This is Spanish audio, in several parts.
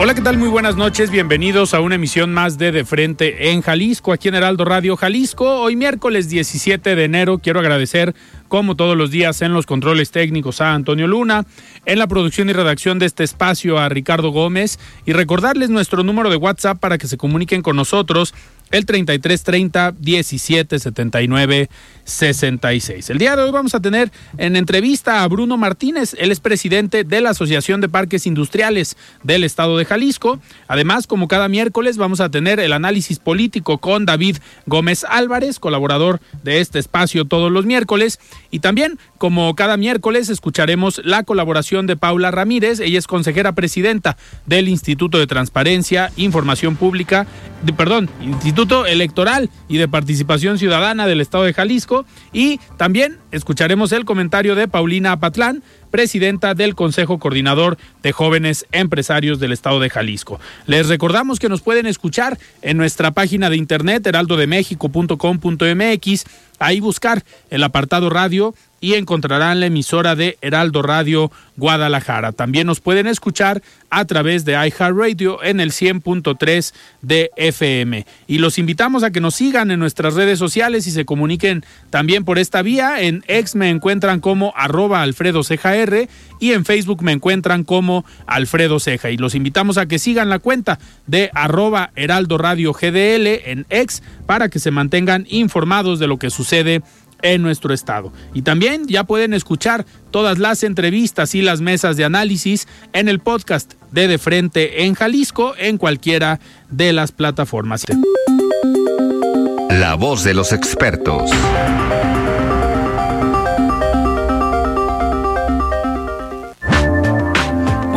Hola, ¿qué tal? Muy buenas noches. Bienvenidos a una emisión más de De Frente en Jalisco, aquí en Heraldo Radio Jalisco. Hoy miércoles 17 de enero quiero agradecer, como todos los días, en los controles técnicos a Antonio Luna, en la producción y redacción de este espacio a Ricardo Gómez y recordarles nuestro número de WhatsApp para que se comuniquen con nosotros el 3330 1779 66. El día de hoy vamos a tener en entrevista a Bruno Martínez, él es presidente de la Asociación de Parques Industriales del Estado de Jalisco. Además, como cada miércoles, vamos a tener el análisis político con David Gómez Álvarez, colaborador de este espacio todos los miércoles. Y también, como cada miércoles, escucharemos la colaboración de Paula Ramírez, ella es consejera presidenta del Instituto de Transparencia, Información Pública, de, perdón, Instituto Electoral y de Participación Ciudadana del Estado de Jalisco. Y también escucharemos el comentario de Paulina Apatlán, presidenta del Consejo Coordinador de Jóvenes Empresarios del Estado de Jalisco. Les recordamos que nos pueden escuchar en nuestra página de internet heraldodemexico.com.mx, ahí buscar el apartado radio y encontrarán la emisora de Heraldo Radio Guadalajara. También nos pueden escuchar a través de iHeartRadio en el 100.3 de FM. Y los invitamos a que nos sigan en nuestras redes sociales y se comuniquen también por esta vía. En X me encuentran como arroba Alfredo Ceja y en Facebook me encuentran como Alfredo Ceja. Y los invitamos a que sigan la cuenta de arroba Heraldo Radio GDL en X para que se mantengan informados de lo que sucede en nuestro estado. Y también ya pueden escuchar todas las entrevistas y las mesas de análisis en el podcast de De Frente en Jalisco en cualquiera de las plataformas. La voz de los expertos.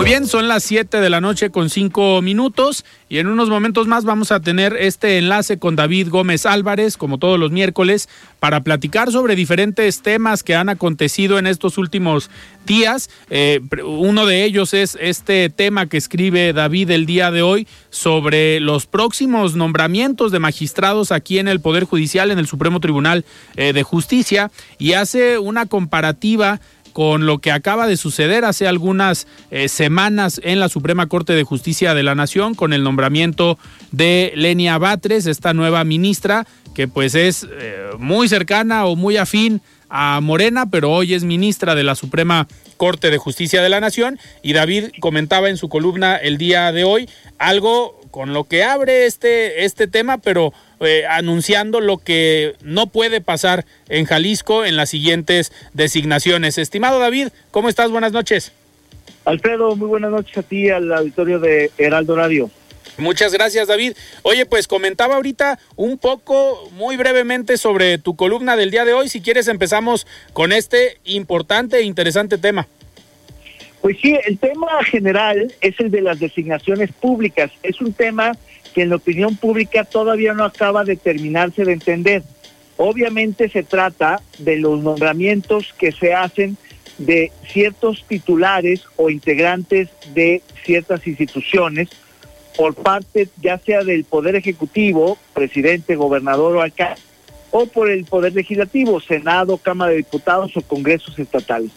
Muy bien, son las 7 de la noche con 5 minutos y en unos momentos más vamos a tener este enlace con David Gómez Álvarez, como todos los miércoles, para platicar sobre diferentes temas que han acontecido en estos últimos días. Eh, uno de ellos es este tema que escribe David el día de hoy sobre los próximos nombramientos de magistrados aquí en el Poder Judicial, en el Supremo Tribunal eh, de Justicia, y hace una comparativa con lo que acaba de suceder hace algunas eh, semanas en la Suprema Corte de Justicia de la Nación con el nombramiento de Lenia Batres, esta nueva ministra que pues es eh, muy cercana o muy afín a Morena, pero hoy es ministra de la Suprema Corte de Justicia de la Nación. Y David comentaba en su columna el día de hoy algo con lo que abre este, este tema, pero eh, anunciando lo que no puede pasar en Jalisco en las siguientes designaciones. Estimado David, ¿cómo estás? Buenas noches. Alfredo, muy buenas noches a ti, al auditorio de Heraldo Radio. Muchas gracias, David. Oye, pues comentaba ahorita un poco, muy brevemente, sobre tu columna del día de hoy. Si quieres, empezamos con este importante e interesante tema. Pues sí, el tema general es el de las designaciones públicas. Es un tema que en la opinión pública todavía no acaba de terminarse de entender. Obviamente se trata de los nombramientos que se hacen de ciertos titulares o integrantes de ciertas instituciones por parte ya sea del Poder Ejecutivo, presidente, gobernador o alcalde, o por el Poder Legislativo, Senado, Cámara de Diputados o Congresos estatales.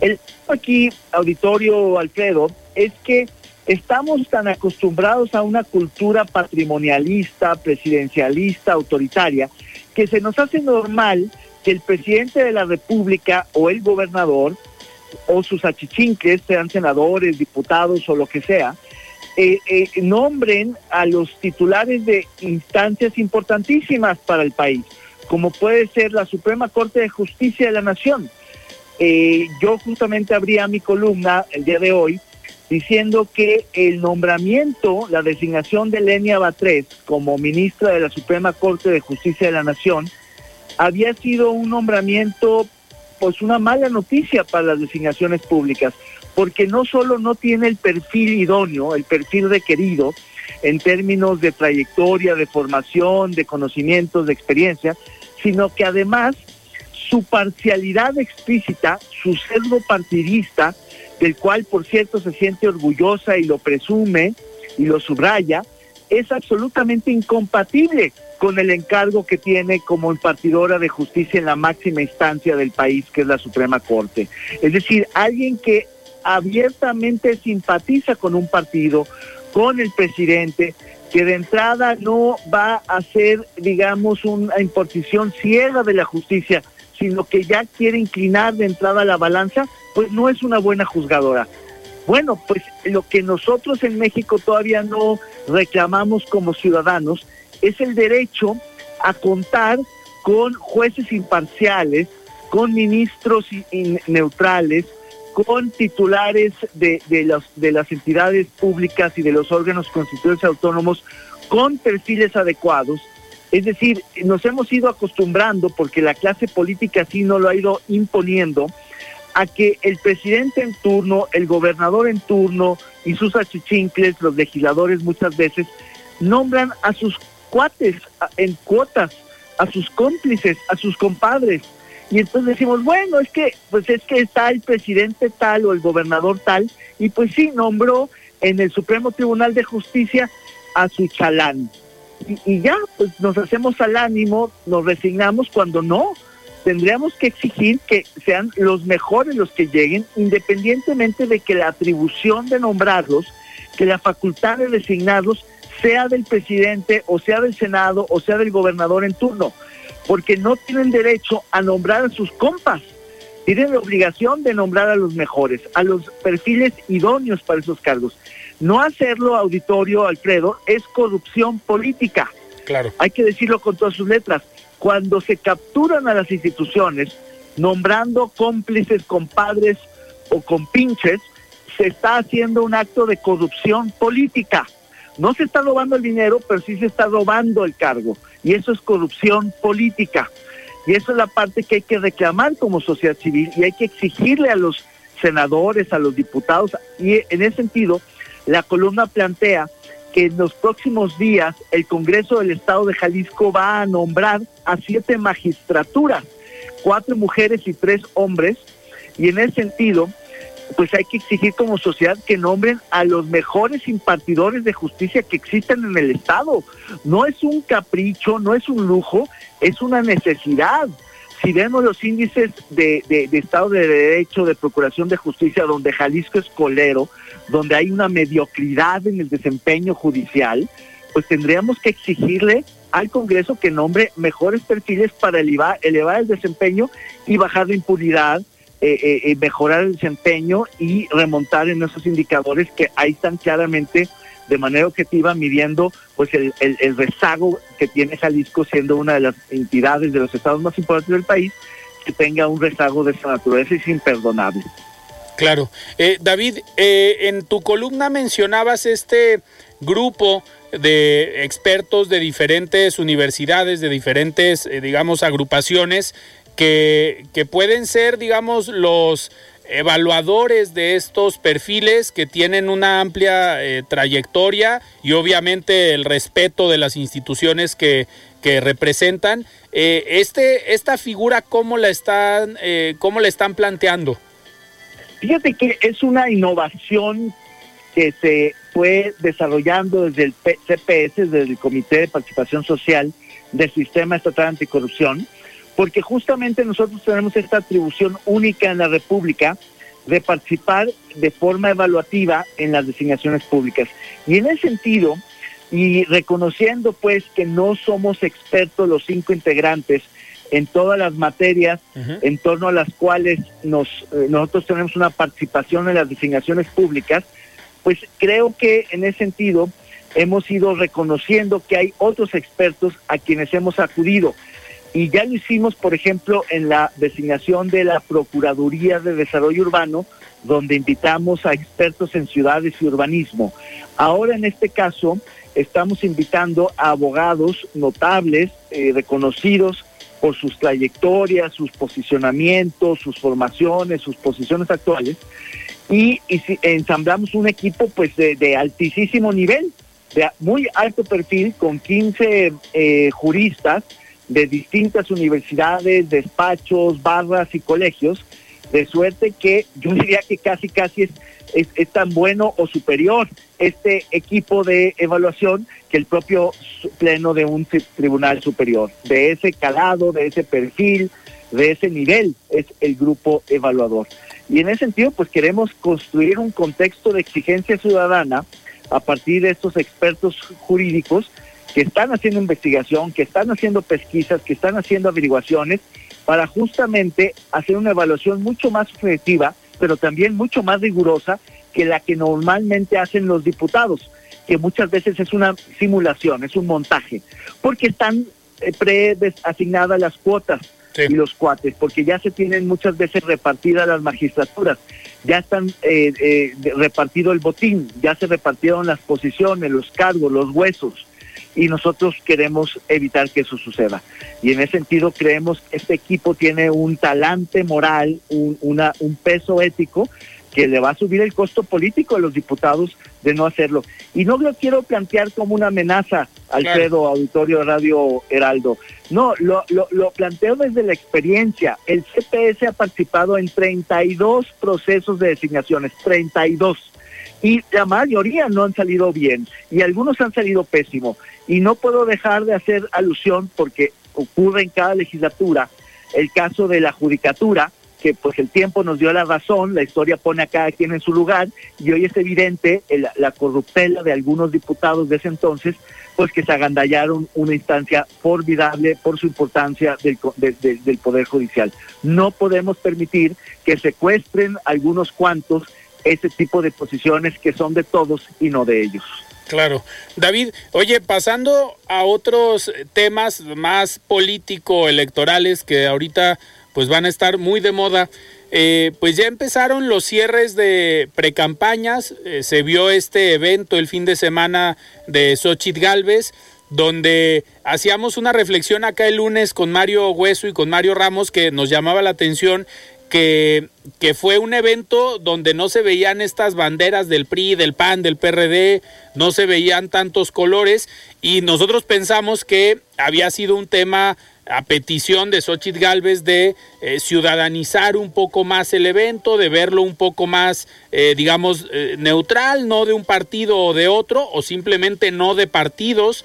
El aquí, auditorio Alfredo, es que estamos tan acostumbrados a una cultura patrimonialista, presidencialista, autoritaria, que se nos hace normal que el presidente de la República o el gobernador o sus achichinques, sean senadores, diputados o lo que sea, eh, eh, nombren a los titulares de instancias importantísimas para el país, como puede ser la Suprema Corte de Justicia de la Nación. Eh, yo justamente abría mi columna el día de hoy diciendo que el nombramiento, la designación de Lenia Batres como ministra de la Suprema Corte de Justicia de la Nación, había sido un nombramiento, pues una mala noticia para las designaciones públicas, porque no solo no tiene el perfil idóneo, el perfil requerido en términos de trayectoria, de formación, de conocimientos, de experiencia, sino que además su parcialidad explícita, su sesgo partidista, del cual por cierto se siente orgullosa y lo presume y lo subraya, es absolutamente incompatible con el encargo que tiene como impartidora de justicia en la máxima instancia del país, que es la Suprema Corte. Es decir, alguien que abiertamente simpatiza con un partido, con el presidente, que de entrada no va a ser, digamos, una imposición ciega de la justicia, sino que ya quiere inclinar de entrada la balanza, pues no es una buena juzgadora. Bueno, pues lo que nosotros en México todavía no reclamamos como ciudadanos es el derecho a contar con jueces imparciales, con ministros neutrales, con titulares de, de, las entidades públicas y de los órganos constitucionales autónomos con perfiles adecuados. Es decir, nos hemos ido acostumbrando, porque la clase política así no lo ha ido imponiendo, a que el presidente en turno, el gobernador en turno y sus achichincles, los legisladores muchas veces, nombran a sus cuates en cuotas, a sus cómplices, a sus compadres. Y entonces decimos, bueno, es que, pues es que está el presidente tal o el gobernador tal, y pues sí, nombró en el Supremo Tribunal de Justicia a su chalán. Y, ya, pues nos hacemos al ánimo, nos resignamos cuando no tendríamos que exigir que sean los mejores los que lleguen, independientemente de que la atribución de nombrarlos, que la facultad de designarlos sea del presidente o sea del Senado o sea del gobernador en turno, porque no tienen derecho a nombrar a sus compas, tienen la obligación de nombrar a los mejores, a los perfiles idóneos para esos cargos. No hacerlo, auditorio Alfredo, es corrupción política. Claro. Hay que decirlo con todas sus letras cuando se capturan a las instituciones nombrando cómplices, compadres o compinches, se está haciendo un acto de corrupción política. No se está robando el dinero, pero sí se está robando el cargo. Y eso es corrupción política. Y eso es la parte que hay que reclamar como sociedad civil y hay que exigirle a los senadores, a los diputados. Y en ese sentido, la columna plantea que en los próximos días el Congreso del Estado de Jalisco va a nombrar a siete magistraturas, cuatro mujeres y tres hombres, y en ese sentido, pues hay que exigir como sociedad que nombren a los mejores impartidores de justicia que existen en el Estado. No es un capricho, no es un lujo, es una necesidad. Si vemos los índices de, de Estado de Derecho, de Procuración de Justicia, donde Jalisco es colero, donde hay una mediocridad en el desempeño judicial, pues tendríamos que exigirle al Congreso que nombre mejores perfiles para elevar, el desempeño y bajar la impunidad, eh, eh, eh, mejorar el desempeño y remontar en esos indicadores que ahí están claramente de manera objetiva midiendo pues el, rezago que tiene Jalisco siendo una de las entidades de los estados más importantes del país que tenga un rezago de esa naturaleza es imperdonable. Claro. Eh, David, eh, en tu columna mencionabas este grupo de expertos de diferentes universidades, de diferentes, eh, digamos, agrupaciones que, pueden ser, digamos, los evaluadores de estos perfiles que tienen una amplia trayectoria y obviamente el respeto de las instituciones que, representan. este, esta figura, ¿cómo la están, cómo la están planteando? Fíjate que es una innovación que se fue desarrollando desde el CPS, desde el Comité de Participación Social del Sistema Estatal Anticorrupción, porque justamente nosotros tenemos esta atribución única en la República de participar de forma evaluativa en las designaciones públicas. Y en ese sentido, y reconociendo pues que no somos expertos los cinco integrantes en todas las materias en torno a las cuales nos, eh, nosotros tenemos una participación en las designaciones públicas, pues creo que en ese sentido hemos ido reconociendo que hay otros expertos a quienes hemos acudido. Y ya lo hicimos, por ejemplo, en la designación de la Procuraduría de Desarrollo Urbano, donde invitamos a expertos en ciudades y urbanismo. Ahora, en este caso, estamos invitando a abogados notables, eh, reconocidos por sus trayectorias, sus posicionamientos, sus formaciones, sus posiciones actuales, y, ensamblamos un equipo pues de, altísimo nivel, de muy alto perfil, con 15 eh, juristas de distintas universidades, despachos, barras y colegios, de suerte que yo diría que casi casi es, es, tan bueno o superior este equipo de evaluación que el propio pleno de un tribunal superior. De ese calado, de ese perfil, de ese nivel es el grupo evaluador. Y en ese sentido, pues queremos construir un contexto de exigencia ciudadana a partir de estos expertos jurídicos que están haciendo investigación, que están haciendo pesquisas, que están haciendo averiguaciones para justamente hacer una evaluación mucho más objetiva, pero también mucho más rigurosa que la que normalmente hacen los diputados, que muchas veces es una simulación, es un montaje, porque están eh, preasignadas las cuotas y los cuates, porque ya se tienen muchas veces repartidas las magistraturas, ya están eh, eh, repartido el botín, ya se repartieron las posiciones, los cargos, los huesos y nosotros queremos evitar que eso suceda. Y en ese sentido creemos que este equipo tiene un talante moral, un, una, un peso ético que le va a subir el costo político a los diputados de no hacerlo. Y no lo quiero plantear como una amenaza, Alfredo, Auditorio Radio Heraldo. No, lo, lo, lo planteo desde la experiencia. El CPS ha participado en 32 procesos de designaciones, 32 y la mayoría no han salido bien y algunos han salido pésimo. Y no puedo dejar de hacer alusión porque ocurre en cada legislatura el caso de la judicatura, que pues el tiempo nos dio la razón, la historia pone a cada quien en su lugar y hoy es evidente la corruptela de algunos diputados de ese entonces, pues que se agandallaron una instancia formidable por su importancia del, del Poder Judicial. No podemos permitir que secuestren algunos cuantos ese tipo de posiciones que son de todos y no de ellos. Claro. David, oye, pasando a otros temas más político-electorales que ahorita pues van a estar muy de moda, eh, pues ya empezaron los cierres de precampañas, eh, se vio este evento el fin de semana de Xochitl Galvez, donde hacíamos una reflexión acá el lunes con Mario Hueso y con Mario Ramos que nos llamaba la atención que, fue un evento donde no se veían estas banderas del PRI, del PAN, del PRD, no se veían tantos colores y nosotros pensamos que había sido un tema a petición de Xochitl Galvez de eh, ciudadanizar un poco más el evento, de verlo un poco más, eh, digamos, eh, neutral, no de un partido o de otro, o simplemente no de partidos.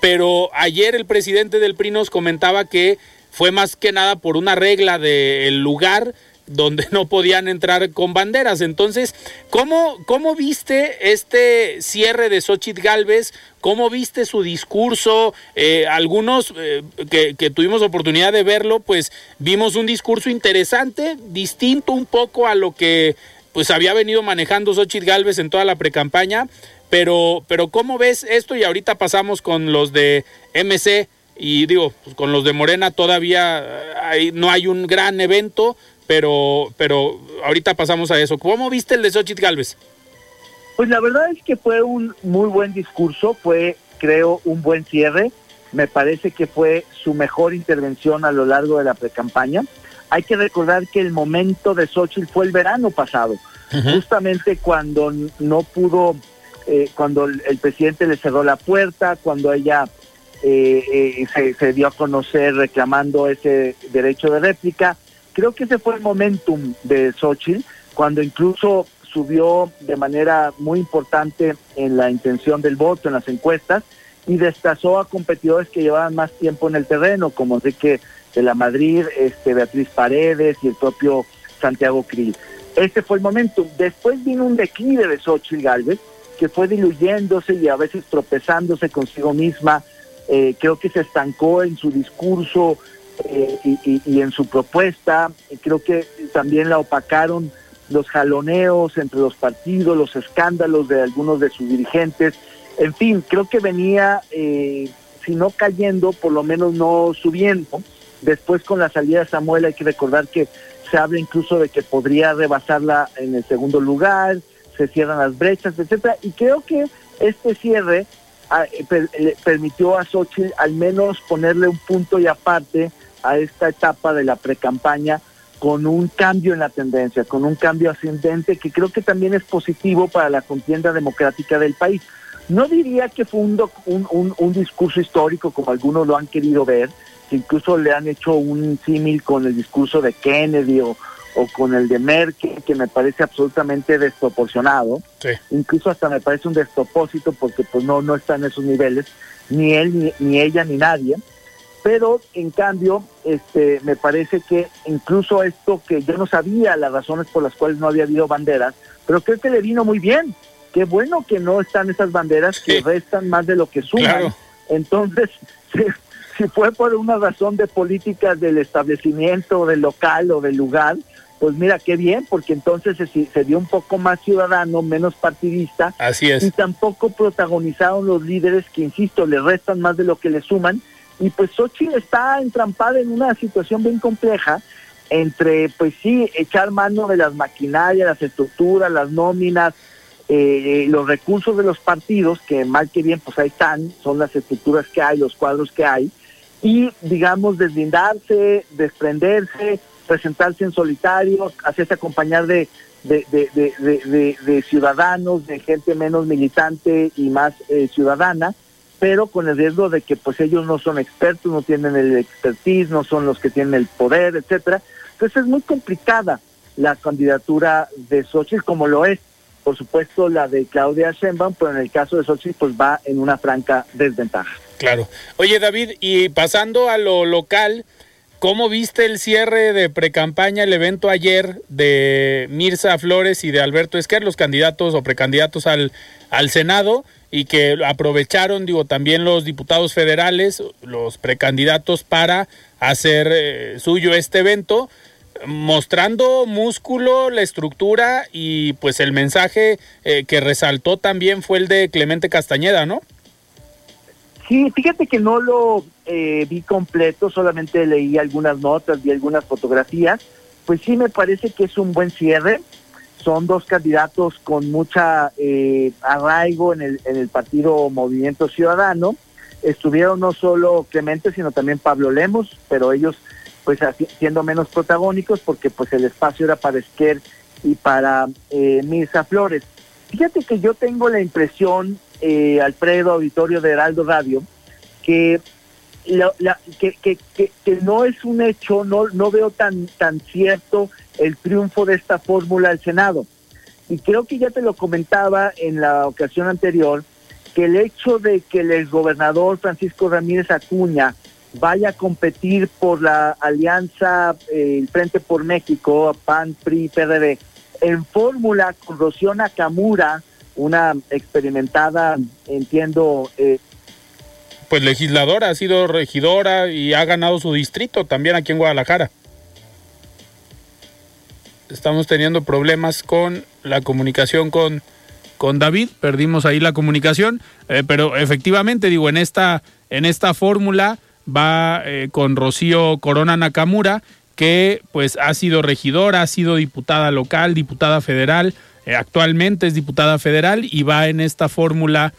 Pero ayer el presidente del PRI nos comentaba que fue más que nada por una regla del lugar donde no podían entrar con banderas. Entonces, ¿cómo, cómo viste este cierre de Xochitl Galvez? ¿Cómo viste su discurso? Eh, algunos eh, que, tuvimos oportunidad de verlo, pues vimos un discurso interesante, distinto un poco a lo que pues había venido manejando Xochitl Galvez en toda la precampaña. Pero, pero ¿cómo ves esto? Y ahorita pasamos con los de MC y digo, pues con los de Morena todavía eh, hay, no hay un gran evento, pero, pero ahorita pasamos a eso. ¿Cómo viste el de Xochitl Galvez? Pues la verdad es que fue un muy buen discurso, fue creo un buen cierre. Me parece que fue su mejor intervención a lo largo de la precampaña. Hay que recordar que el momento de Xochitl fue el verano pasado, justamente cuando no pudo, eh, cuando el presidente le cerró la puerta, cuando ella eh, eh, se, dio a conocer reclamando ese derecho de réplica. Creo que ese fue el momentum de Xochitl, cuando incluso subió de manera muy importante en la intención del voto, en las encuestas, y destazó a competidores que llevaban más tiempo en el terreno, como Enrique de la Madrid, este, Beatriz Paredes y el propio Santiago Krill. Este fue el momentum. Después vino un declive de Xochitl Galvez, que fue diluyéndose y a veces tropezándose consigo misma, eh, creo que se estancó en su discurso, eh, y, en su propuesta. Creo que también la opacaron los jaloneos entre los partidos, los escándalos de algunos de sus dirigentes. En fin, creo que venía, eh, si no cayendo, por lo menos no subiendo. Después con la salida de Samuel hay que recordar que se habla incluso de que podría rebasarla en el segundo lugar, se cierran las brechas, etcétera. Y creo que este cierre eh, permitió a Xochitl al menos ponerle un punto y aparte a esta etapa de la precampaña con un cambio en la tendencia, con un cambio ascendente que creo que también es positivo para la contienda democrática del país. No diría que fue un, un, discurso histórico como algunos lo han querido ver, que incluso le han hecho un símil con el discurso de Kennedy o, o con el de Merkel, que me parece absolutamente desproporcionado. Incluso hasta me parece un despropósito porque pues no, no está en esos niveles, ni él, ni, ni ella, ni nadie. Pero en cambio este me parece que incluso esto que yo no sabía las razones por las cuales no había habido banderas pero creo que le vino muy bien. Qué bueno que no están esas banderas que restan más de lo que suman. Entonces si, fue por una razón de políticas del establecimiento del local o del lugar pues mira qué bien, porque entonces se, se, dio un poco más ciudadano, menos partidista. Así es. Y tampoco protagonizaron los líderes que, insisto, le restan más de lo que le suman y pues Xochitl está entrampada en una situación bien compleja entre, pues sí, echar mano de las maquinarias, las estructuras, las nóminas, eh, los recursos de los partidos, que mal que bien, pues ahí están, son las estructuras que hay, los cuadros que hay, y digamos deslindarse, desprenderse, presentarse en solitario, hacerse acompañar de, de, de, de, ciudadanos, de gente menos militante y más eh, ciudadana, pero con el riesgo de que pues ellos no son expertos, no tienen el expertise, no son los que tienen el poder, etcétera. Entonces es muy complicada la candidatura de Xochitl como lo es, por supuesto, la de Claudia Sheinbaum, pero en el caso de Xochitl pues va en una franca desventaja. Claro. Oye David, y pasando a lo local, ¿Cómo viste el cierre de precampaña, el evento ayer de Mirza Flores y de Alberto Esquer, los candidatos o precandidatos al, al Senado? y que aprovecharon, digo, también los diputados federales, los precandidatos para hacer eh, suyo este evento, mostrando músculo, la estructura y pues el mensaje eh, que resaltó también fue el de Clemente Castañeda, ¿no? Sí, fíjate que no lo eh, vi completo, solamente leí algunas notas, vi algunas fotografías, pues sí me parece que es un buen cierre son dos candidatos con mucha eh, arraigo en el, en el partido Movimiento Ciudadano. Estuvieron no solo Clemente, sino también Pablo Lemos, pero ellos pues siendo menos protagónicos porque pues el espacio era para Esquer y para eh, Mirza Flores. Fíjate que yo tengo la impresión, eh, Alfredo, auditorio de Heraldo Radio, que, que, que, que, no es un hecho, no, no veo tan, tan cierto el triunfo de esta fórmula al Senado. Y creo que ya te lo comentaba en la ocasión anterior, que el hecho de que el exgobernador Francisco Ramírez Acuña vaya a competir por la alianza eh, el Frente por México, PAN, PRI, PRD, en fórmula con Rocío Nakamura, una experimentada, entiendo... Eh, pues legisladora, ha sido regidora y ha ganado su distrito también aquí en Guadalajara. Estamos teniendo problemas con la comunicación con, con David, perdimos ahí la comunicación, eh, pero efectivamente digo, en esta, en esta fórmula va eh, con Rocío Corona Nakamura, que pues ha sido regidora, ha sido diputada local, diputada federal, eh, actualmente es diputada federal y va en esta fórmula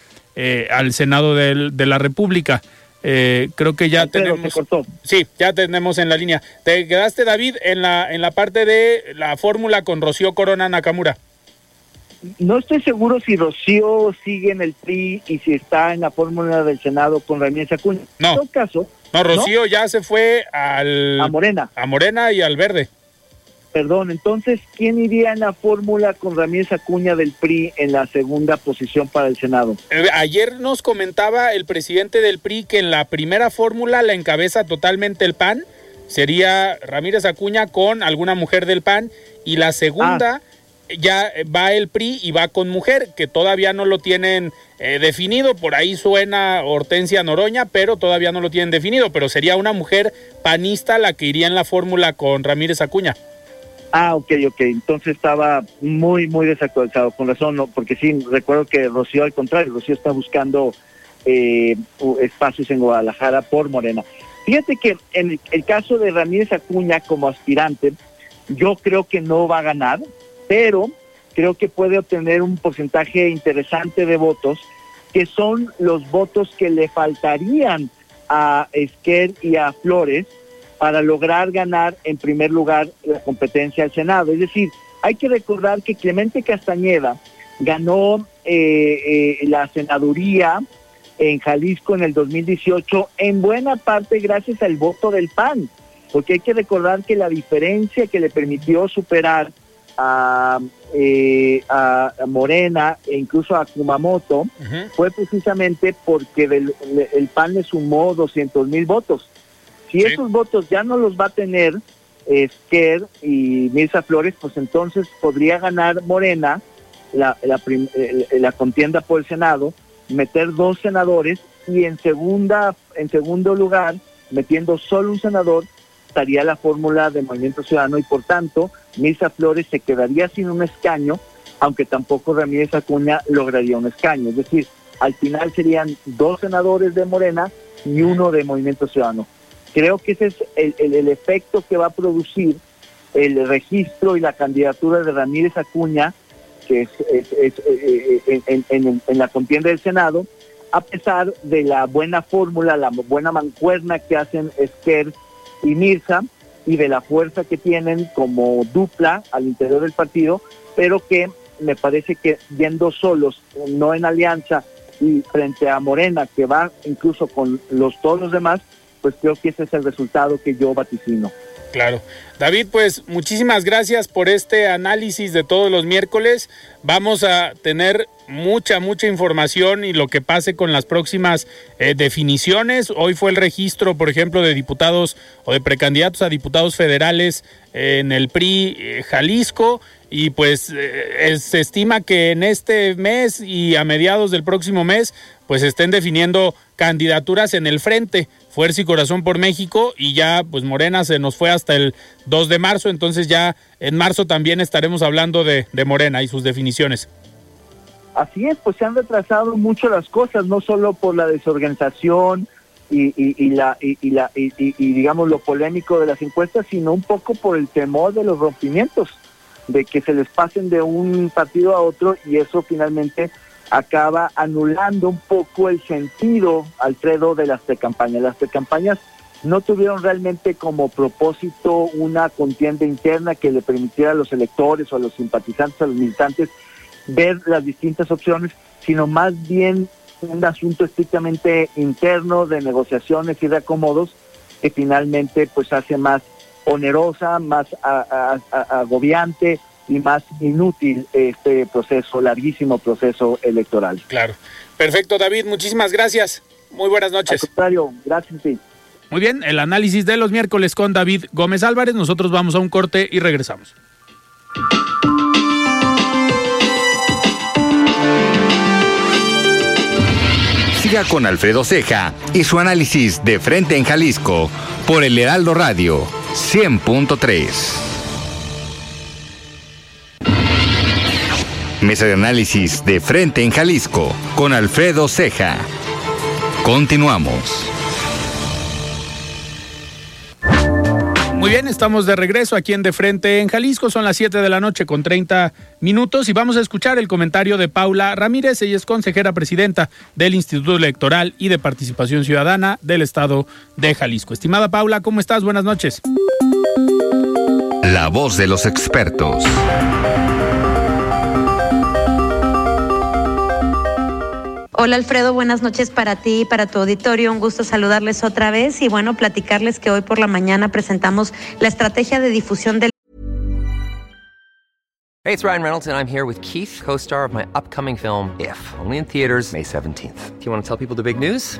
al Senado de la República. Eh, creo que ya tenemos. Sí, ya tenemos en la línea. Te quedaste, David, en la, en la parte de la fórmula con Rocío Corona Nakamura. No estoy seguro si Rocío sigue en el PRI y si está en la fórmula del Senado con Ramírez Acuña. No. En todo caso. No, Rocío ya se fue al. A Morena. A Morena y al Verde. Perdón, entonces, ¿quién iría en la fórmula con Ramírez Acuña del PRI en la segunda posición para el Senado? Eh, ayer nos comentaba el presidente del PRI que en la primera fórmula la encabeza totalmente el PAN, sería Ramírez Acuña con alguna mujer del PAN, y la segunda, ya va el PRI y va con mujer, que todavía no lo tienen eh, definido, por ahí suena Hortensia Noroña, pero todavía no lo tienen definido, pero sería una mujer panista la que iría en la fórmula con Ramírez Acuña. Ah, ok, ok. Entonces estaba muy, muy desactualizado, con razón, ¿no? porque sí, recuerdo que Rocío, al contrario, Rocío está buscando eh, espacios en Guadalajara por Morena. Fíjate que en el caso de Ramírez Acuña como aspirante, yo creo que no va a ganar, pero creo que puede obtener un porcentaje interesante de votos, que son los votos que le faltarían a Esquer y a Flores para lograr ganar en primer lugar la competencia al Senado. Es decir, hay que recordar que Clemente Castañeda ganó eh, eh, la senaduría en Jalisco en el 2018 en buena parte gracias al voto del PAN, porque hay que recordar que la diferencia que le permitió superar a, eh, a Morena e incluso a Kumamoto fue precisamente porque el PAN le sumó 200 mil votos. Si esos votos ya no los va a tener Esquer y Mirza Flores, pues entonces podría ganar Morena la, la, la contienda por el Senado, meter dos senadores y en segunda en segundo lugar metiendo solo un senador estaría la fórmula de Movimiento Ciudadano y por tanto Misa Flores se quedaría sin un escaño, aunque tampoco Ramírez Acuña lograría un escaño. Es decir, al final serían dos senadores de Morena y uno de Movimiento Ciudadano. Creo que ese es el, efecto que va a producir el registro y la candidatura de Ramírez Acuña, que es, eh, eh, en, la contienda del Senado, a pesar de la buena fórmula, la buena mancuerna que hacen Esquer y Mirza, y de la fuerza que tienen como dupla al interior del partido, pero que me parece que yendo solos, no en alianza y frente a Morena, que va incluso con los todos los demás, pues creo que ese es el resultado que yo vaticino. Claro. David, pues muchísimas gracias por este análisis de todos los miércoles. Vamos a tener mucha, mucha información y lo que pase con las próximas eh, definiciones. Hoy fue el registro, por ejemplo, de diputados o de precandidatos a diputados federales en el PRI eh, Jalisco y pues eh, se estima que en este mes y a mediados del próximo mes pues estén definiendo candidaturas en el frente. Fuerza y Corazón por México y ya pues Morena se nos fue hasta el 2 de marzo, entonces ya en marzo también estaremos hablando de, Morena y sus definiciones. Así es, pues se han retrasado mucho las cosas, no solo por la desorganización y, la, y, la y, digamos lo polémico de las encuestas, sino un poco por el temor de los rompimientos, de que se les pasen de un partido a otro y eso finalmente acaba anulando un poco el sentido, Alfredo, de las precampañas. Las precampañas no tuvieron realmente como propósito una contienda interna que le permitiera a los electores o a los simpatizantes, a los militantes, ver las distintas opciones, sino más bien un asunto estrictamente interno de negociaciones y de acomodos que finalmente pues hace más onerosa, más agobiante y más inútil este proceso, larguísimo proceso electoral. Claro. Perfecto, David, muchísimas gracias. Muy buenas noches. Al contrario, gracias. Muy bien, el análisis de los miércoles con David Gómez Álvarez. Nosotros vamos a un corte y regresamos. Siga con Alfredo Ceja y su análisis de frente en Jalisco por el Heraldo Radio 100.3. Mesa de análisis de frente en Jalisco con Alfredo Ceja. Continuamos. Muy bien, estamos de regreso aquí en De Frente en Jalisco. Son las 7 de la noche con 30 minutos y vamos a escuchar el comentario de Paula Ramírez. Ella es consejera presidenta del Instituto Electoral y de Participación Ciudadana del Estado de Jalisco. Estimada Paula, ¿cómo estás? Buenas noches. La voz de los expertos. Hola Alfredo, buenas noches para ti y para tu auditorio. Un gusto saludarles otra vez y bueno, platicarles que hoy por la mañana presentamos la estrategia de difusión del Hey, it's Ryan Reynolds and I'm here with Keith, co-star of my upcoming film If, only in theaters May 17th. Do you want to tell people the big news?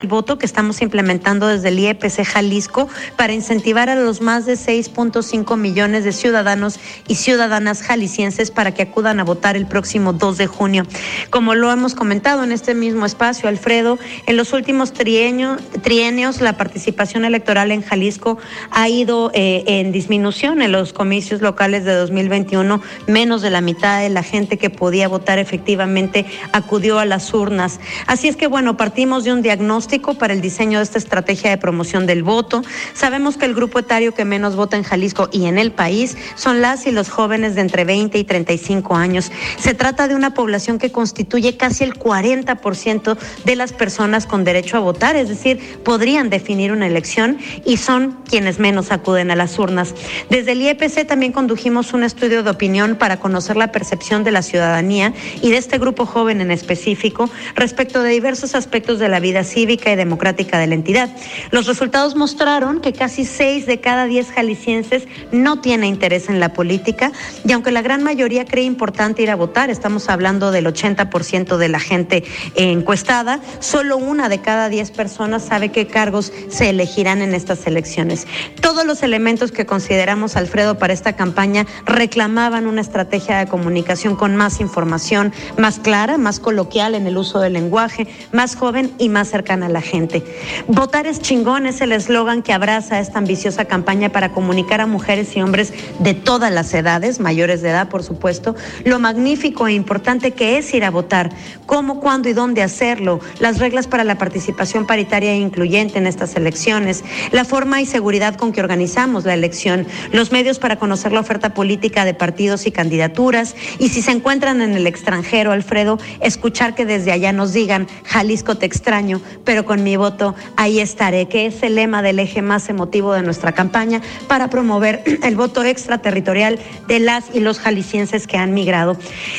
El voto que estamos implementando desde el IEPC Jalisco para incentivar a los más de 6.5 millones de ciudadanos y ciudadanas jaliscienses para que acudan a votar el próximo 2 de junio. Como lo hemos comentado en este mismo espacio, Alfredo, en los últimos trienios, trienios la participación electoral en Jalisco ha ido eh, en disminución en los comicios locales de 2021. Menos de la mitad de la gente que podía votar efectivamente acudió a las urnas. Así es que, bueno, partimos de un diagnóstico para el diseño de esta estrategia de promoción del voto. Sabemos que el grupo etario que menos vota en Jalisco y en el país son las y los jóvenes de entre 20 y 35 años. Se trata de una población que constituye casi el 40% de las personas con derecho a votar, es decir, podrían definir una elección y son quienes menos acuden a las urnas. Desde el IEPC también condujimos un estudio de opinión para conocer la percepción de la ciudadanía y de este grupo joven en específico respecto de diversos aspectos de la vida cívica y democrática de la entidad. Los resultados mostraron que casi seis de cada diez jaliscienses no tiene interés en la política y aunque la gran mayoría cree importante ir a votar, estamos hablando del 80% de la gente encuestada, solo una de cada diez personas sabe qué cargos se elegirán en estas elecciones. Todos los elementos que consideramos, Alfredo, para esta campaña reclamaban una estrategia de comunicación con más información, más clara, más coloquial en el uso del lenguaje, más joven y más cercana la gente. Votar es chingón es el eslogan que abraza esta ambiciosa campaña para comunicar a mujeres y hombres de todas las edades, mayores de edad por supuesto, lo magnífico e importante que es ir a votar, cómo, cuándo y dónde hacerlo, las reglas para la participación paritaria e incluyente en estas elecciones, la forma y seguridad con que organizamos la elección, los medios para conocer la oferta política de partidos y candidaturas y si se encuentran en el extranjero, Alfredo, escuchar que desde allá nos digan, Jalisco te extraño, pero con mi voto ahí estaré, que es el lema del eje más emotivo de nuestra campaña para promover el voto extraterritorial de las y los jaliscienses que han migrado.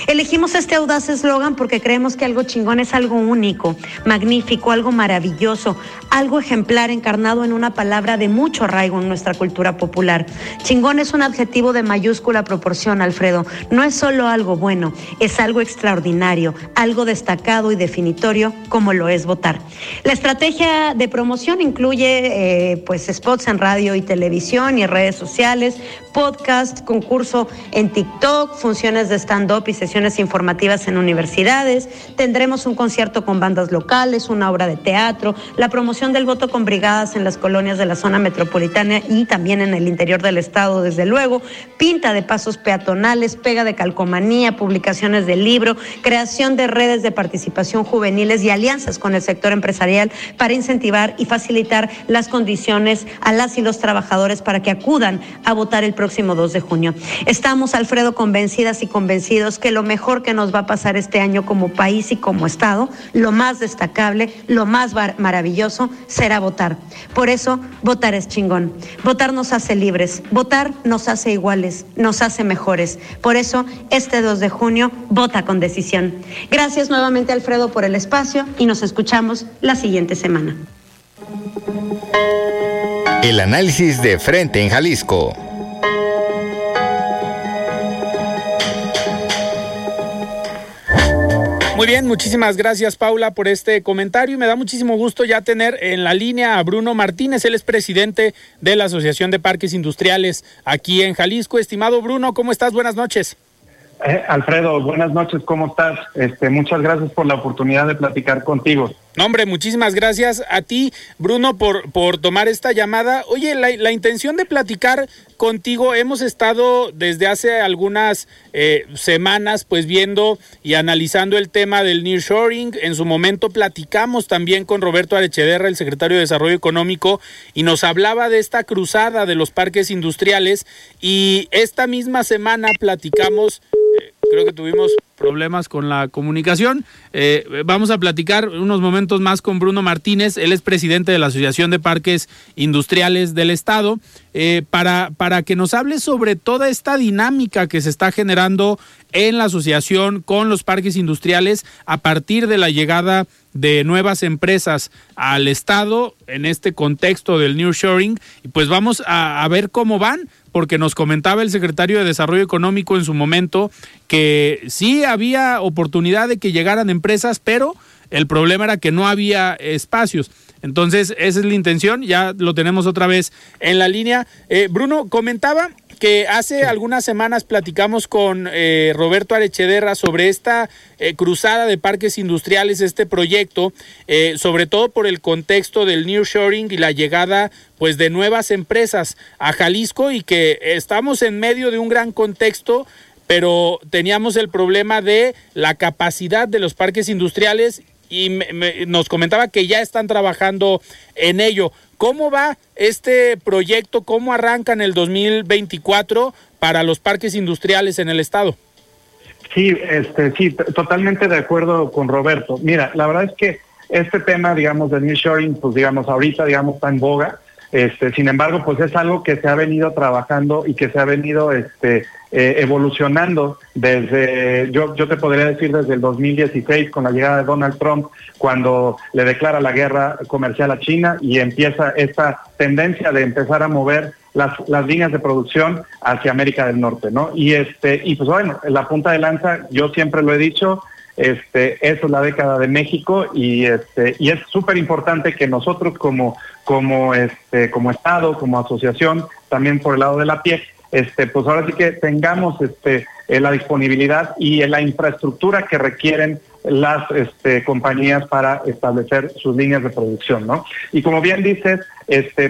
Elegimos este audaz eslogan porque creemos que algo chingón es algo único, magnífico, algo maravilloso, algo ejemplar encarnado en una palabra de mucho arraigo en nuestra cultura popular. Chingón es un adjetivo de mayúscula proporción, Alfredo. No es solo algo bueno, es algo extraordinario, algo destacado y definitorio como lo es votar. La estrategia de promoción incluye eh, pues spots en radio y televisión y redes sociales, podcast, concurso en TikTok, funciones de stand-up y sesiones informativas en universidades. Tendremos un concierto con bandas locales, una obra de teatro, la promoción del voto con brigadas en las colonias de la zona metropolitana y también en el interior del estado, desde luego, pinta de pasos peatonales, pega de calcomanía, publicaciones de libro, creación de redes de participación juveniles y alianzas con el sector empresarial para incentivar y facilitar las condiciones a las y los trabajadores para que acudan a votar el próximo 2 de junio. Estamos, Alfredo, convencidas y convencidos que lo mejor que nos va a pasar este año como país y como Estado, lo más destacable, lo más maravilloso, será votar. Por eso, votar es chingón. Votar nos hace libres, votar nos hace iguales, nos hace mejores. Por eso, este 2 de junio, vota con decisión. Gracias nuevamente, Alfredo, por el espacio y nos escuchamos la siguiente semana. El análisis de frente en Jalisco. Muy bien, muchísimas gracias Paula por este comentario y me da muchísimo gusto ya tener en la línea a Bruno Martínez, él es presidente de la Asociación de Parques Industriales aquí en Jalisco. Estimado Bruno, ¿cómo estás? Buenas noches. Eh, Alfredo, buenas noches, ¿cómo estás? Este, muchas gracias por la oportunidad de platicar contigo. No, hombre, muchísimas gracias a ti, Bruno, por, por tomar esta llamada. Oye, la, intención de platicar contigo, hemos estado desde hace algunas eh, semanas pues viendo y analizando el tema del nearshoring. En su momento platicamos también con Roberto Arechederra, el secretario de Desarrollo Económico, y nos hablaba de esta cruzada de los parques industriales. Y esta misma semana platicamos, creo que tuvimos problemas con la comunicación. Eh, vamos a platicar unos momentos más con Bruno Martínez, él es presidente de la Asociación de Parques Industriales del Estado, eh, para, para que nos hable sobre toda esta dinámica que se está generando en la asociación con los parques industriales a partir de la llegada de nuevas empresas al Estado en este contexto del New Shoring. Y pues vamos a, a ver cómo van porque nos comentaba el secretario de Desarrollo Económico en su momento que sí había oportunidad de que llegaran empresas, pero el problema era que no había espacios. Entonces, esa es la intención, ya lo tenemos otra vez en la línea. Eh, Bruno, comentaba que hace algunas semanas platicamos con eh, Roberto Arechederra sobre esta eh, cruzada de parques industriales, este proyecto, eh, sobre todo por el contexto del nearshoring y la llegada pues de nuevas empresas a Jalisco y que estamos en medio de un gran contexto pero teníamos el problema de la capacidad de los parques industriales y me, me, nos comentaba que ya están trabajando en ello. ¿Cómo va este proyecto? ¿Cómo arranca en el 2024 para los parques industriales en el estado? Sí, este, sí, totalmente de acuerdo con Roberto. Mira, la verdad es que este tema, digamos, del nearshoring, pues digamos, ahorita, digamos, está en boga. Este, sin embargo, pues es algo que se ha venido trabajando y que se ha venido este, eh, evolucionando desde, yo, yo te podría decir desde el 2016 con la llegada de Donald Trump, cuando le declara la guerra comercial a China y empieza esta tendencia de empezar a mover las, las líneas de producción hacia América del Norte, ¿no? Y este, y pues bueno, la punta de lanza, yo siempre lo he dicho, este, eso es la década de México y este, y es súper importante que nosotros como, como este, como Estado, como asociación, también por el lado de la piel, este, pues ahora sí que tengamos este, eh, la disponibilidad y la infraestructura que requieren las este, compañías para establecer sus líneas de producción, ¿no? Y como bien dices,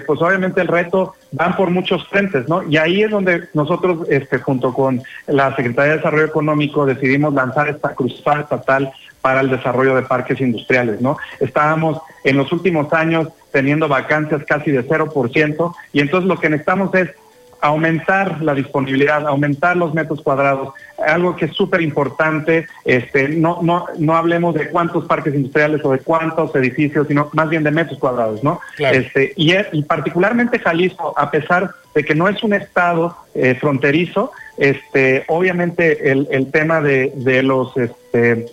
pues obviamente el reto van por muchos frentes, ¿no? Y ahí es donde nosotros, junto con la Secretaría de Desarrollo Económico, decidimos lanzar esta cruzada estatal para el desarrollo de parques industriales, ¿no? Estábamos en los últimos años teniendo vacancias casi de 0%, y entonces lo que necesitamos es aumentar la disponibilidad, aumentar los metros cuadrados, algo que es súper importante, este, no, no, no hablemos de cuántos parques industriales o de cuántos edificios, sino más bien de metros cuadrados, ¿no? Claro. Este, y, y particularmente Jalisco, a pesar de que no es un estado eh, fronterizo, este, obviamente el, el tema de, de los este,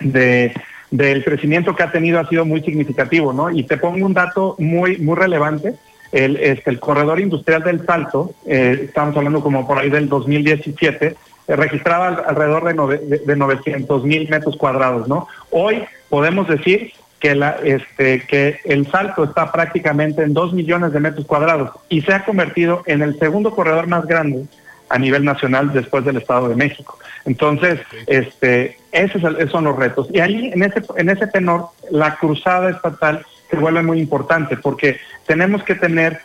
de del crecimiento que ha tenido ha sido muy significativo, ¿no? Y te pongo un dato muy, muy relevante el, este, el corredor industrial del Salto, eh, estamos hablando como por ahí del 2017, eh, registraba alrededor de, nove, de, de 900 mil metros cuadrados, ¿no? Hoy podemos decir que, la, este, que el Salto está prácticamente en 2 millones de metros cuadrados y se ha convertido en el segundo corredor más grande a nivel nacional después del Estado de México. Entonces, este, ese es el, esos son los retos. Y ahí, en ese, en ese tenor, la cruzada estatal se vuelve muy importante porque tenemos que tener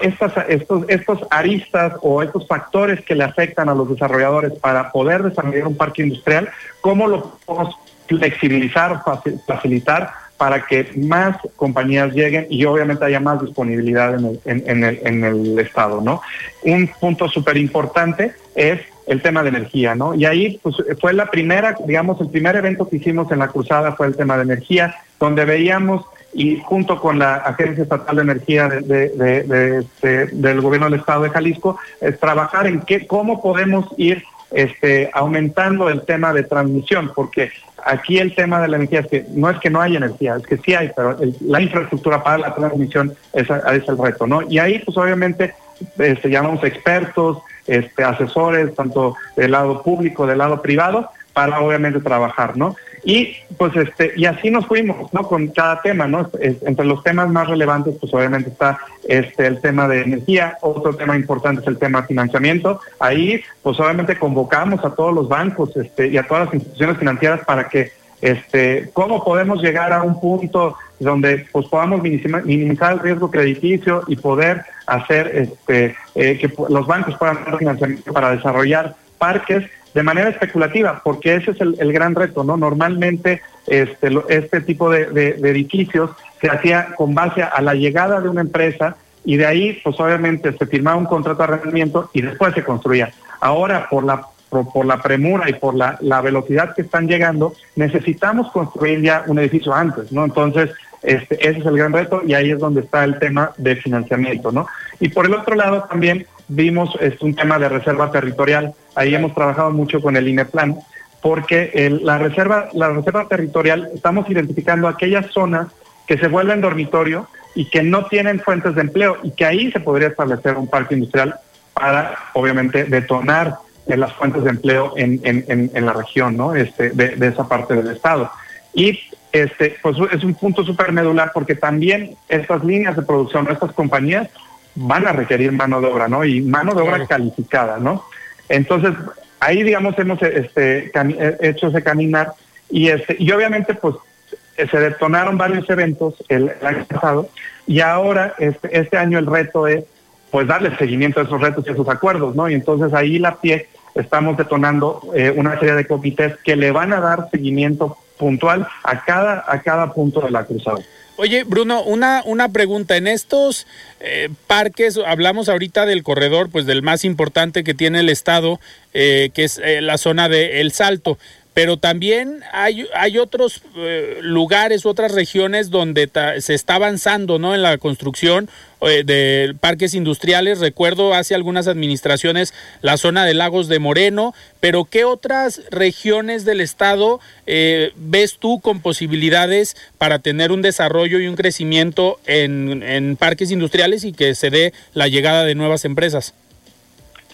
estas, estos, estos aristas o estos factores que le afectan a los desarrolladores para poder desarrollar un parque industrial, cómo lo podemos flexibilizar, facilitar para que más compañías lleguen y obviamente haya más disponibilidad en el, en, en el, en el Estado, ¿no? Un punto súper importante es el tema de energía, ¿no? Y ahí pues, fue la primera, digamos, el primer evento que hicimos en la cruzada fue el tema de energía, donde veíamos y junto con la Agencia Estatal de Energía de del Gobierno del Estado de Jalisco, es trabajar en qué, cómo podemos ir este, aumentando el tema de transmisión, porque aquí el tema de la energía es que no es que no haya energía, es que sí hay, pero la infraestructura para la transmisión es, es, el reto, ¿no? Y ahí, pues obviamente, este, llamamos expertos, este, asesores, tanto del lado público, del lado privado, para obviamente trabajar, ¿no? Y pues este, y así nos fuimos, ¿no? Con cada tema, ¿no? Entre los temas más relevantes, pues obviamente está este el tema de energía, otro tema importante es el tema financiamiento. Ahí, pues obviamente convocamos a todos los bancos este, y a todas las instituciones financieras para que este, cómo podemos llegar a un punto donde pues podamos minimizar el riesgo crediticio y poder hacer este, eh, que los bancos puedan dar financiamiento para desarrollar parques de manera especulativa, porque ese es el, gran reto, ¿no? Normalmente este, este tipo de, edificios se hacía con base a la llegada de una empresa y de ahí, pues obviamente se firmaba un contrato de arrendamiento y después se construía. Ahora, por la por, la premura y por la, la, velocidad que están llegando, necesitamos construir ya un edificio antes, ¿no? Entonces, este, ese es el gran reto y ahí es donde está el tema de financiamiento, ¿no? Y por el otro lado también vimos este, un tema de reserva territorial. Ahí hemos trabajado mucho con el INEPLAN, porque la, reserva, la reserva territorial estamos identificando aquellas zonas que se vuelven dormitorio y que no tienen fuentes de empleo y que ahí se podría establecer un parque industrial para, obviamente, detonar las fuentes de empleo en, en, en, la región, ¿no? Este, de, de, esa parte del estado. Y este, pues es un punto súper medular porque también estas líneas de producción, estas compañías van a requerir mano de obra, ¿no? Y mano de obra calificada, ¿no? Entonces, ahí, digamos, hemos este, hecho ese caminar y, este, y obviamente, pues, se detonaron varios eventos el, año pasado y ahora, este, este año, el reto es, pues, darle seguimiento a esos retos y a esos acuerdos, ¿no? Y entonces ahí la pie estamos detonando eh, una serie de comités que le van a dar seguimiento puntual a cada, a cada punto de la cruzada. Oye, Bruno, una, una pregunta. En estos eh, parques, hablamos ahorita del corredor, pues del más importante que tiene el estado, eh, que es eh, la zona de El Salto pero también hay, hay otros eh, lugares, otras regiones donde se está avanzando ¿no? en la construcción eh, de parques industriales. Recuerdo hace algunas administraciones la zona de Lagos de Moreno, pero ¿qué otras regiones del estado eh, ves tú con posibilidades para tener un desarrollo y un crecimiento en, en parques industriales y que se dé la llegada de nuevas empresas?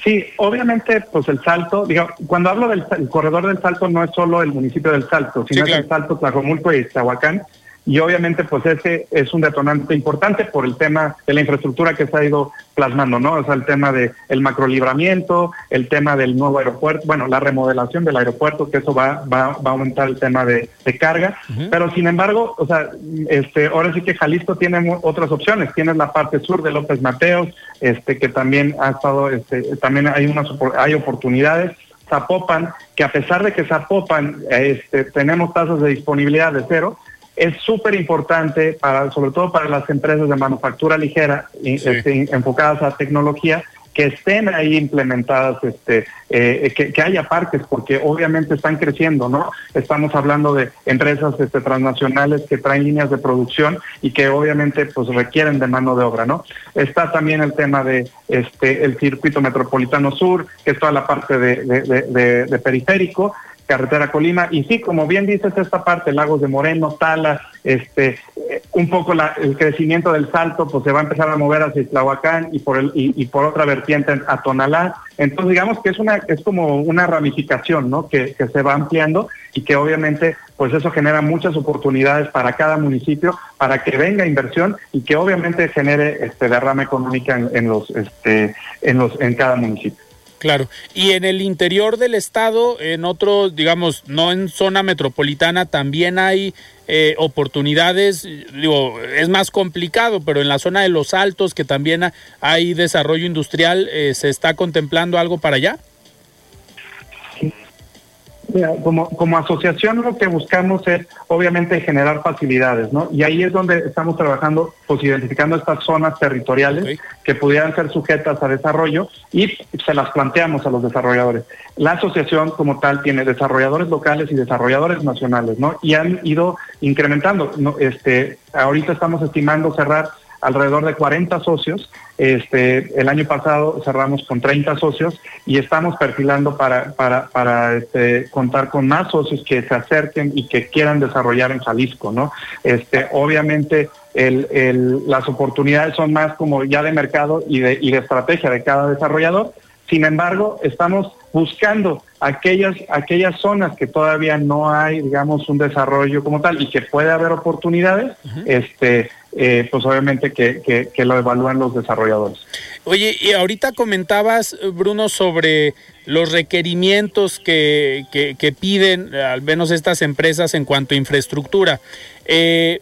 Sí, obviamente, pues el Salto, digo, cuando hablo del corredor del Salto no es solo el municipio del Salto, sino es el Salto, Tlajomulco y Zahuacán, y obviamente pues ese es un detonante importante por el tema de la infraestructura que se ha ido plasmando, ¿no? O sea, el tema de el macrolibramiento, el tema del nuevo aeropuerto, bueno, la remodelación del aeropuerto, que eso va, va, va a aumentar el tema de, carga, pero sin embargo, o sea, este, ahora sí que Jalisco tiene otras opciones, tienes la parte sur de López Mateos, este, que también ha estado, este, también hay unas hay oportunidades, Zapopan, que a pesar de que Zapopan este, tenemos tasas de disponibilidad de cero, es súper importante para, sobre todo para las empresas de manufactura ligera este, enfocadas a tecnología, que estén ahí implementadas, este, eh, que, haya parques, porque obviamente están creciendo, ¿no? Estamos hablando de empresas este, transnacionales que traen líneas de producción y que obviamente pues requieren de mano de obra, ¿no? Está también el tema de este el circuito metropolitano sur, que es toda la parte de, de periférico, carretera Colima. Y sí, como bien dices, esta parte, Lagos de Moreno, Tala, este, eh, un poco la, el crecimiento del salto, pues se va a empezar a mover hacia Tlahuacán y por el, y, por otra vertiente a Tonalá. Entonces, digamos que es una, es como una ramificación, ¿no? Que, que se va ampliando y que obviamente, pues eso genera muchas oportunidades para cada municipio, para que venga inversión y que obviamente genere este derrama económica en, en los, este, en los, en cada municipio. Claro. Y en el interior del estado, en otro, digamos, no en zona metropolitana, también hay eh, oportunidades, digo, es más complicado, pero en la zona de los altos, que también hay desarrollo industrial, eh, ¿se está contemplando algo para allá? Como, como asociación lo que buscamos es obviamente generar facilidades, ¿no? Y ahí es donde estamos trabajando, pues identificando estas zonas territoriales que pudieran ser sujetas a desarrollo y se las planteamos a los desarrolladores. La asociación como tal tiene desarrolladores locales y desarrolladores nacionales, ¿no? Y han ido incrementando, ¿no? Este, ahorita estamos estimando cerrar alrededor de 40 socios. Este, el año pasado cerramos con 30 socios y estamos perfilando para, para, para este, contar con más socios que se acerquen y que quieran desarrollar en Jalisco, ¿no? Este, obviamente el, el, las oportunidades son más como ya de mercado y de, y de estrategia de cada desarrollador. Sin embargo, estamos buscando aquellas, aquellas zonas que todavía no hay, digamos, un desarrollo como tal y que puede haber oportunidades, este, eh, pues obviamente que, que, lo evalúan los desarrolladores. Oye, y ahorita comentabas, Bruno, sobre los requerimientos que, que, piden al menos estas empresas en cuanto a infraestructura. Eh,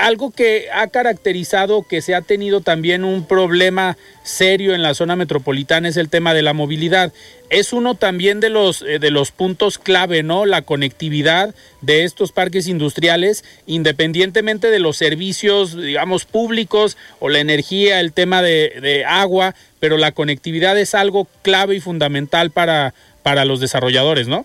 algo que ha caracterizado que se ha tenido también un problema serio en la zona metropolitana es el tema de la movilidad. Es uno también de los, eh, de los puntos clave, ¿no? La conectividad de estos parques industriales, independientemente de los servicios, digamos, públicos o la energía, el tema de, agua, pero la conectividad es algo clave y fundamental para, para los desarrolladores, ¿no?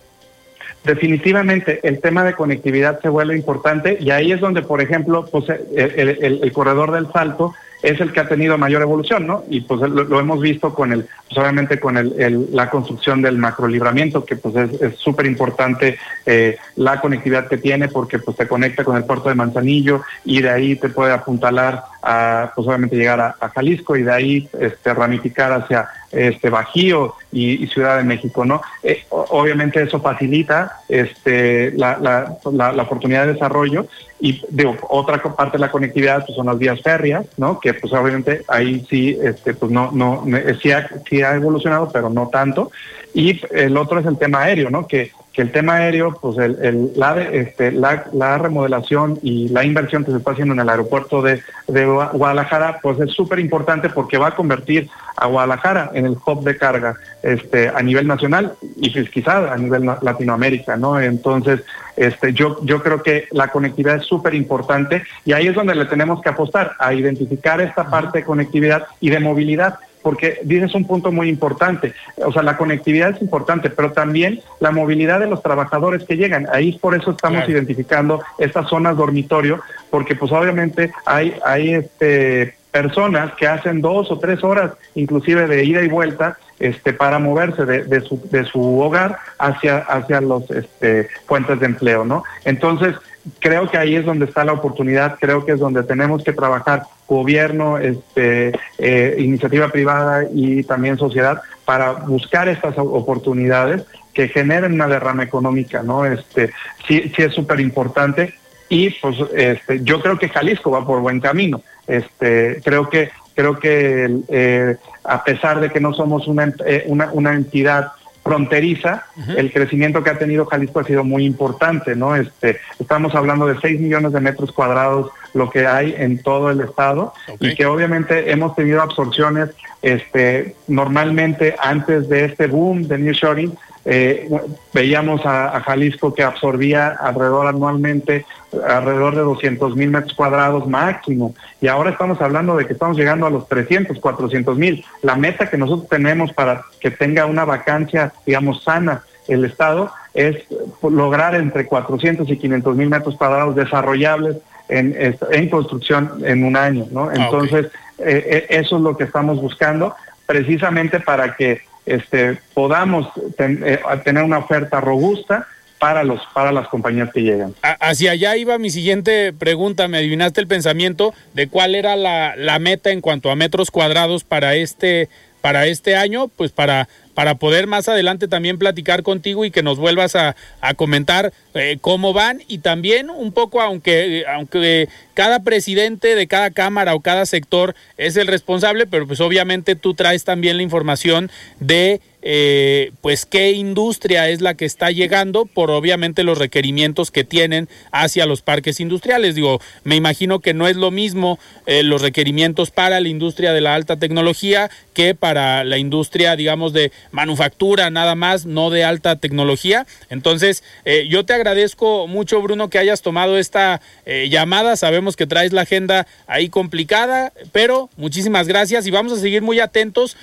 Definitivamente el tema de conectividad se vuelve importante y ahí es donde, por ejemplo, pues, el, corredor del salto es el que ha tenido mayor evolución, ¿no? Y pues lo, hemos visto con el, pues obviamente con el, la construcción del macrolibramiento, que pues es súper importante eh, la conectividad que tiene porque pues te conecta con el puerto de Manzanillo y de ahí te puede apuntalar a, pues obviamente llegar a, Jalisco y de ahí este, ramificar hacia este Bajío y, Ciudad de México, ¿no? Eh, obviamente eso facilita este, la, la, la, oportunidad de desarrollo y digo, otra parte de la conectividad pues, son las vías férreas, ¿no? Que pues obviamente ahí sí, este, pues no, no, sí ha, sí ha evolucionado, pero no tanto. Y el otro es el tema aéreo, ¿no? Que que el tema aéreo, pues el, la, este, la, remodelación y la inversión que se está haciendo en el aeropuerto de, Guadalajara, pues es súper importante porque va a convertir a Guadalajara en el hub de carga este, a nivel nacional y pues, quizá a nivel Latinoamérica, ¿no? Entonces, este, yo, yo creo que la conectividad es súper importante y ahí es donde le tenemos que apostar, a identificar esta parte de conectividad y de movilidad porque dices un punto muy importante. O sea, la conectividad es importante, pero también la movilidad de los trabajadores que llegan. Ahí por eso estamos identificando estas zonas dormitorio, porque pues obviamente hay, hay este personas que hacen dos o tres horas inclusive de ida y vuelta este, para moverse de, su, de su hogar hacia, hacia los este, fuentes de empleo, ¿no? Entonces, creo que ahí es donde está la oportunidad, creo que es donde tenemos que trabajar gobierno, este, eh, iniciativa privada y también sociedad para buscar estas oportunidades que generen una derrama económica, ¿no? Este, sí, es súper importante y pues este, yo creo que Jalisco va por buen camino. Este, creo que creo que eh, a pesar de que no somos una, eh, entidad fronteriza, el crecimiento que ha tenido Jalisco ha sido muy importante, ¿no? Este, estamos hablando de 6 millones de metros cuadrados, lo que hay en todo el estado, y que obviamente hemos tenido absorciones, este, normalmente antes de este boom de New Shoring, eh, veíamos a, Jalisco que absorbía alrededor anualmente alrededor de 200 mil metros cuadrados máximo y ahora estamos hablando de que estamos llegando a los 300, 400 mil. La meta que nosotros tenemos para que tenga una vacancia, digamos, sana el Estado es lograr entre 400 y 500 mil metros cuadrados desarrollables en, en construcción en un año, ¿no? Ah, Entonces, eh, eh, eso es lo que estamos buscando precisamente para que este, podamos eh, tener una oferta robusta para los para las compañías que llegan. Hacia allá iba mi siguiente pregunta, me adivinaste el pensamiento de cuál era la, la meta en cuanto a metros cuadrados para este para este año, pues para para poder más adelante también platicar contigo y que nos vuelvas a, comentar eh, cómo van y también un poco, aunque, aunque cada presidente de cada cámara o cada sector es el responsable, pero pues obviamente tú traes también la información de eh, pues qué industria es la que está llegando por obviamente los requerimientos que tienen hacia los parques industriales. Digo, me imagino que no es lo mismo eh, los requerimientos para la industria de la alta tecnología que para la industria, digamos, de manufactura nada más, no de alta tecnología. Entonces, eh, yo te agradezco mucho, Bruno, que hayas tomado esta llamada. Sabemos que traes la agenda ahí complicada, pero muchísimas gracias y vamos a seguir muy atentos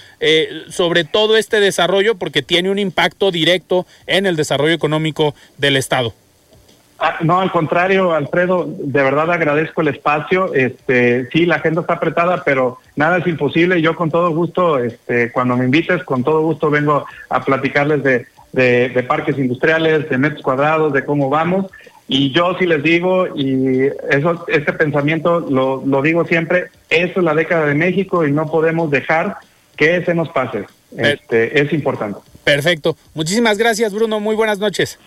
sobre todo este desarrollo porque tiene un impacto directo en el desarrollo económico del Estado. Ah, no, al contrario, Alfredo, de verdad agradezco el espacio. Este, sí, la agenda está apretada, pero nada es imposible. Yo con todo gusto, este, cuando me invites, con todo gusto vengo a platicarles de, de, parques industriales, de metros cuadrados, de cómo vamos. Y yo sí les digo, y eso, este pensamiento lo, lo digo siempre, esto es la década de México y no podemos dejar que se nos pase. Este, es importante. Perfecto. Muchísimas gracias, Bruno. Muy buenas noches.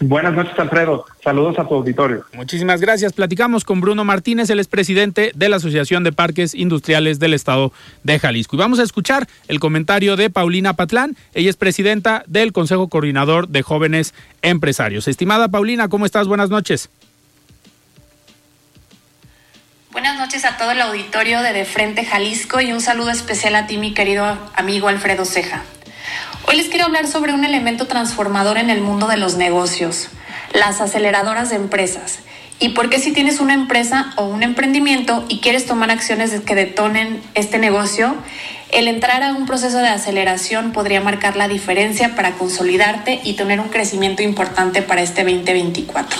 Buenas noches, Alfredo. Saludos a tu auditorio. Muchísimas gracias. Platicamos con Bruno Martínez, el expresidente de la Asociación de Parques Industriales del Estado de Jalisco. Y vamos a escuchar el comentario de Paulina Patlán. Ella es presidenta del Consejo Coordinador de Jóvenes Empresarios. Estimada Paulina, ¿cómo estás? Buenas noches. Buenas noches a todo el auditorio de De Frente Jalisco y un saludo especial a ti, mi querido amigo Alfredo Ceja. Hoy les quiero hablar sobre un elemento transformador en el mundo de los negocios, las aceleradoras de empresas. Y por qué si tienes una empresa o un emprendimiento y quieres tomar acciones que detonen este negocio, el entrar a un proceso de aceleración podría marcar la diferencia para consolidarte y tener un crecimiento importante para este 2024.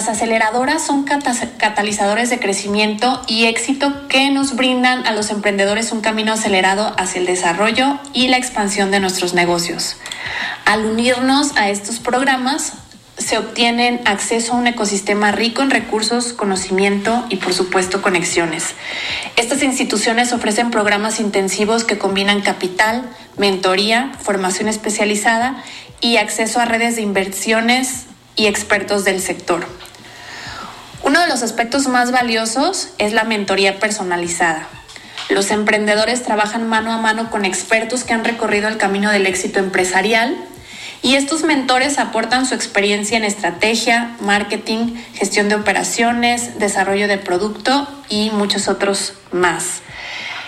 Las aceleradoras son catalizadores de crecimiento y éxito que nos brindan a los emprendedores un camino acelerado hacia el desarrollo y la expansión de nuestros negocios. Al unirnos a estos programas, se obtienen acceso a un ecosistema rico en recursos, conocimiento y por supuesto conexiones. Estas instituciones ofrecen programas intensivos que combinan capital, mentoría, formación especializada y acceso a redes de inversiones y expertos del sector. Uno de los aspectos más valiosos es la mentoría personalizada. Los emprendedores trabajan mano a mano con expertos que han recorrido el camino del éxito empresarial y estos mentores aportan su experiencia en estrategia, marketing, gestión de operaciones, desarrollo de producto y muchos otros más.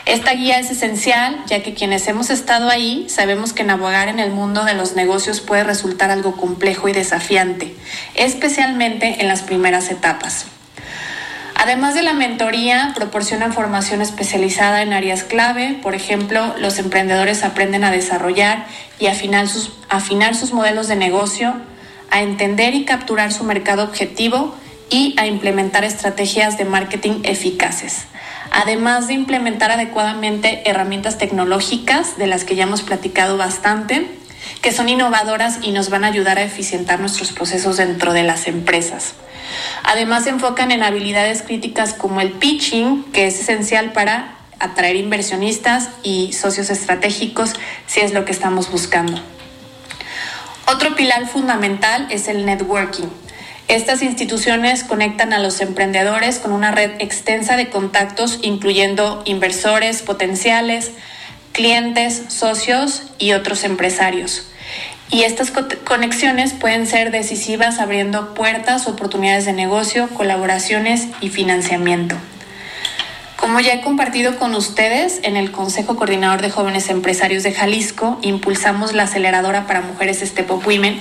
Esta guía es esencial ya que quienes hemos estado ahí sabemos que navegar en el mundo de los negocios puede resultar algo complejo y desafiante, especialmente en las primeras etapas. Además de la mentoría, proporcionan formación especializada en áreas clave. Por ejemplo, los emprendedores aprenden a desarrollar y afinar sus, afinar sus modelos de negocio, a entender y capturar su mercado objetivo y a implementar estrategias de marketing eficaces además de implementar adecuadamente herramientas tecnológicas de las que ya hemos platicado bastante, que son innovadoras y nos van a ayudar a eficientar nuestros procesos dentro de las empresas. Además se enfocan en habilidades críticas como el pitching, que es esencial para atraer inversionistas y socios estratégicos si es lo que estamos buscando. Otro pilar fundamental es el networking. Estas instituciones conectan a los emprendedores con una red extensa de contactos, incluyendo inversores potenciales, clientes, socios y otros empresarios. Y estas conexiones pueden ser decisivas abriendo puertas, oportunidades de negocio, colaboraciones y financiamiento. Como ya he compartido con ustedes, en el Consejo Coordinador de Jóvenes Empresarios de Jalisco impulsamos la aceleradora para mujeres Step Up Women,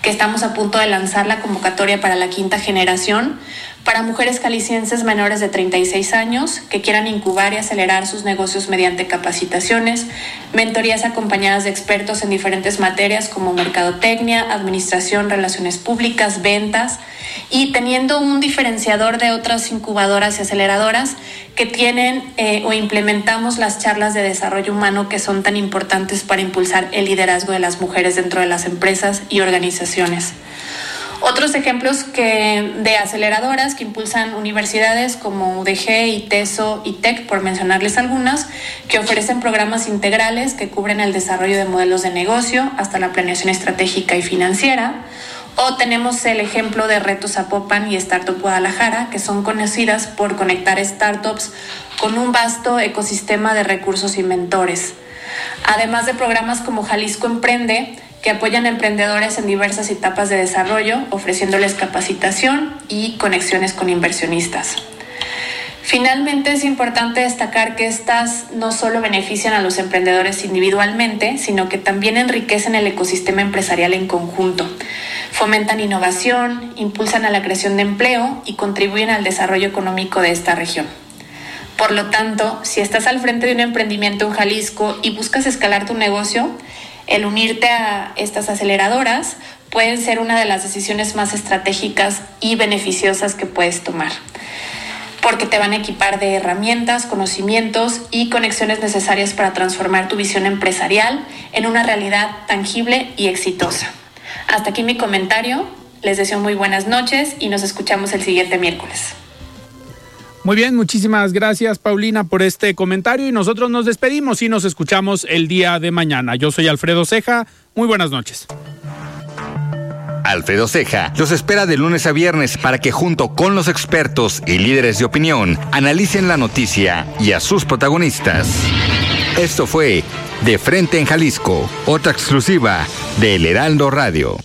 que estamos a punto de lanzar la convocatoria para la quinta generación para mujeres calicienses menores de 36 años que quieran incubar y acelerar sus negocios mediante capacitaciones, mentorías acompañadas de expertos en diferentes materias como mercadotecnia, administración, relaciones públicas, ventas y teniendo un diferenciador de otras incubadoras y aceleradoras que tienen eh, o implementamos las charlas de desarrollo humano que son tan importantes para impulsar el liderazgo de las mujeres dentro de las empresas y organizaciones. Otros ejemplos de aceleradoras que impulsan universidades como UDG, ITESO y TEC, por mencionarles algunas, que ofrecen programas integrales que cubren el desarrollo de modelos de negocio hasta la planeación estratégica y financiera. O tenemos el ejemplo de Retos Zapopan y Startup Guadalajara, que son conocidas por conectar startups con un vasto ecosistema de recursos y mentores. Además de programas como Jalisco Emprende, que apoyan a emprendedores en diversas etapas de desarrollo, ofreciéndoles capacitación y conexiones con inversionistas. Finalmente, es importante destacar que estas no solo benefician a los emprendedores individualmente, sino que también enriquecen el ecosistema empresarial en conjunto. Fomentan innovación, impulsan a la creación de empleo y contribuyen al desarrollo económico de esta región. Por lo tanto, si estás al frente de un emprendimiento en Jalisco y buscas escalar tu negocio, el unirte a estas aceleradoras puede ser una de las decisiones más estratégicas y beneficiosas que puedes tomar, porque te van a equipar de herramientas, conocimientos y conexiones necesarias para transformar tu visión empresarial en una realidad tangible y exitosa. Hasta aquí mi comentario, les deseo muy buenas noches y nos escuchamos el siguiente miércoles. Muy bien, muchísimas gracias Paulina por este comentario y nosotros nos despedimos y nos escuchamos el día de mañana. Yo soy Alfredo Ceja, muy buenas noches. Alfredo Ceja, los espera de lunes a viernes para que junto con los expertos y líderes de opinión analicen la noticia y a sus protagonistas. Esto fue De Frente en Jalisco, otra exclusiva de El Heraldo Radio.